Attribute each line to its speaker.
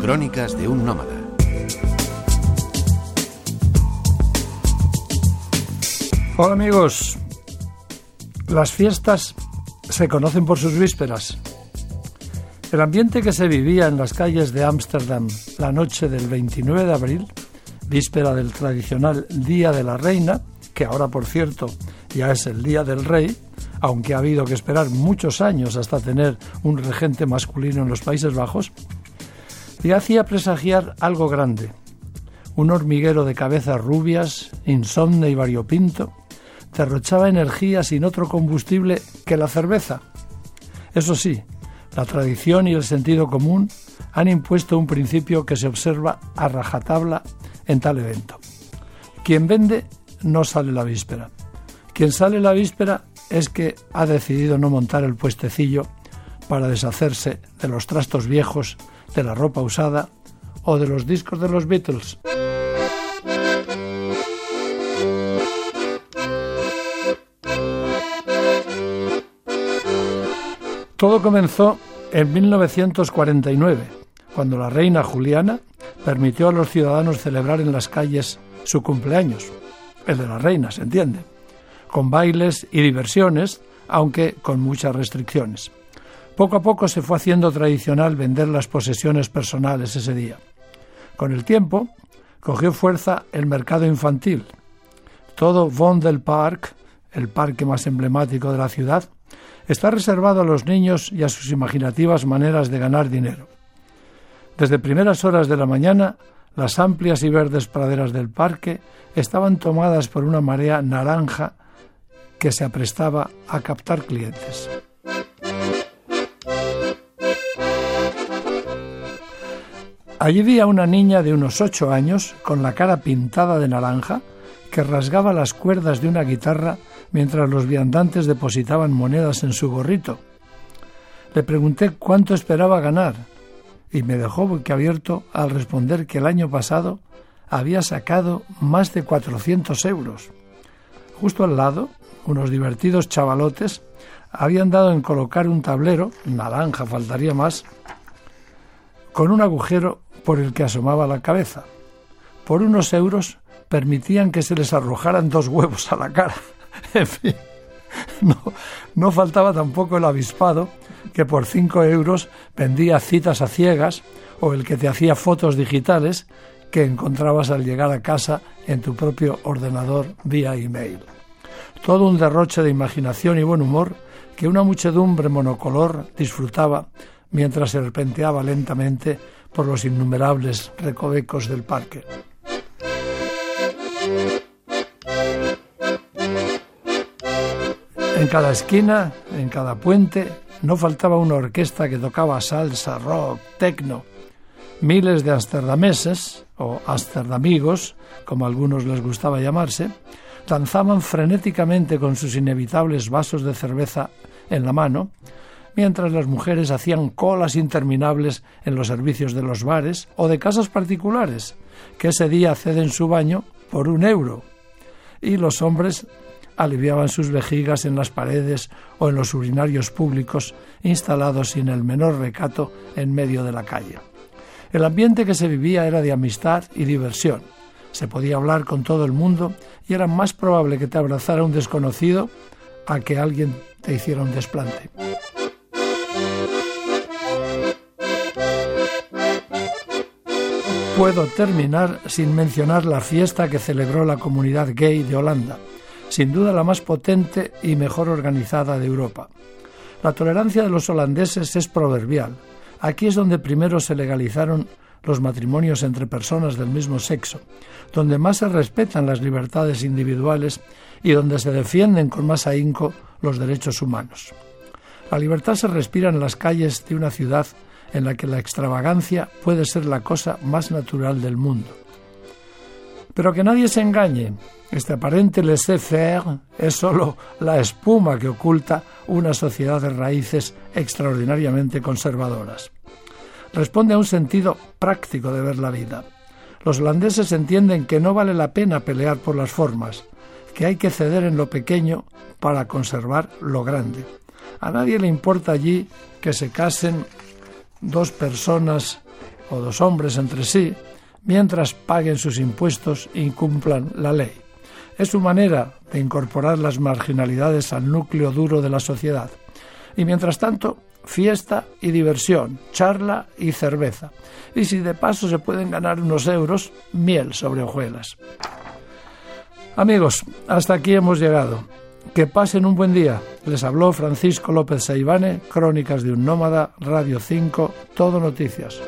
Speaker 1: Crónicas de un nómada.
Speaker 2: Hola amigos, las fiestas se conocen por sus vísperas. El ambiente que se vivía en las calles de Ámsterdam la noche del 29 de abril, víspera del tradicional Día de la Reina, que ahora por cierto ya es el Día del Rey, aunque ha habido que esperar muchos años hasta tener un regente masculino en los Países Bajos, y hacía presagiar algo grande. Un hormiguero de cabezas rubias, insomne y variopinto, derrochaba energía sin otro combustible que la cerveza. Eso sí, la tradición y el sentido común han impuesto un principio que se observa a rajatabla en tal evento. Quien vende no sale la víspera. Quien sale la víspera es que ha decidido no montar el puestecillo para deshacerse de los trastos viejos, de la ropa usada o de los discos de los Beatles. Todo comenzó en 1949, cuando la reina Juliana permitió a los ciudadanos celebrar en las calles su cumpleaños, el de la reina, se entiende con bailes y diversiones, aunque con muchas restricciones. Poco a poco se fue haciendo tradicional vender las posesiones personales ese día. Con el tiempo, cogió fuerza el mercado infantil. Todo Vondelpark, el parque más emblemático de la ciudad, está reservado a los niños y a sus imaginativas maneras de ganar dinero. Desde primeras horas de la mañana, las amplias y verdes praderas del parque estaban tomadas por una marea naranja que se aprestaba a captar clientes. Allí vi a una niña de unos ocho años con la cara pintada de naranja que rasgaba las cuerdas de una guitarra mientras los viandantes depositaban monedas en su gorrito. Le pregunté cuánto esperaba ganar y me dejó boquiabierto al responder que el año pasado había sacado más de 400 euros. Justo al lado, unos divertidos chavalotes habían dado en colocar un tablero, naranja faltaría más, con un agujero por el que asomaba la cabeza. Por unos euros permitían que se les arrojaran dos huevos a la cara. en fin, no, faltaba tampoco el avispado que por cinco euros vendía citas a ciegas o el que te hacía fotos digitales que encontrabas al llegar a casa en tu propio ordenador vía email todo un derroche de imaginación y buen humor que una muchedumbre monocolor disfrutaba mientras serpenteaba lentamente por los innumerables recovecos del parque. En cada esquina, en cada puente, no faltaba una orquesta que tocaba salsa, rock, tecno. Miles de amsterdameses, o amsterdamigos, como a algunos les gustaba llamarse, danzaban frenéticamente con sus inevitables vasos de cerveza en la mano, mientras las mujeres hacían colas interminables en los servicios de los bares o de casas particulares, que ese día ceden su baño por un euro, y los hombres aliviaban sus vejigas en las paredes o en los urinarios públicos instalados sin el menor recato en medio de la calle. El ambiente que se vivía era de amistad y diversión, se podía hablar con todo el mundo y era más probable que te abrazara un desconocido a que alguien te hiciera un desplante. Puedo terminar sin mencionar la fiesta que celebró la comunidad gay de Holanda, sin duda la más potente y mejor organizada de Europa. La tolerancia de los holandeses es proverbial. Aquí es donde primero se legalizaron los matrimonios entre personas del mismo sexo, donde más se respetan las libertades individuales y donde se defienden con más ahínco los derechos humanos. La libertad se respira en las calles de una ciudad en la que la extravagancia puede ser la cosa más natural del mundo. Pero que nadie se engañe, este aparente laissez-faire es sólo la espuma que oculta una sociedad de raíces extraordinariamente conservadoras responde a un sentido práctico de ver la vida. Los holandeses entienden que no vale la pena pelear por las formas, que hay que ceder en lo pequeño para conservar lo grande. A nadie le importa allí que se casen dos personas o dos hombres entre sí, mientras paguen sus impuestos e incumplan la ley. Es su manera de incorporar las marginalidades al núcleo duro de la sociedad. Y mientras tanto, fiesta y diversión, charla y cerveza. Y si de paso se pueden ganar unos euros, miel sobre hojuelas. Amigos, hasta aquí hemos llegado. Que pasen un buen día. Les habló Francisco López Saibane, Crónicas de un Nómada, Radio 5, Todo Noticias.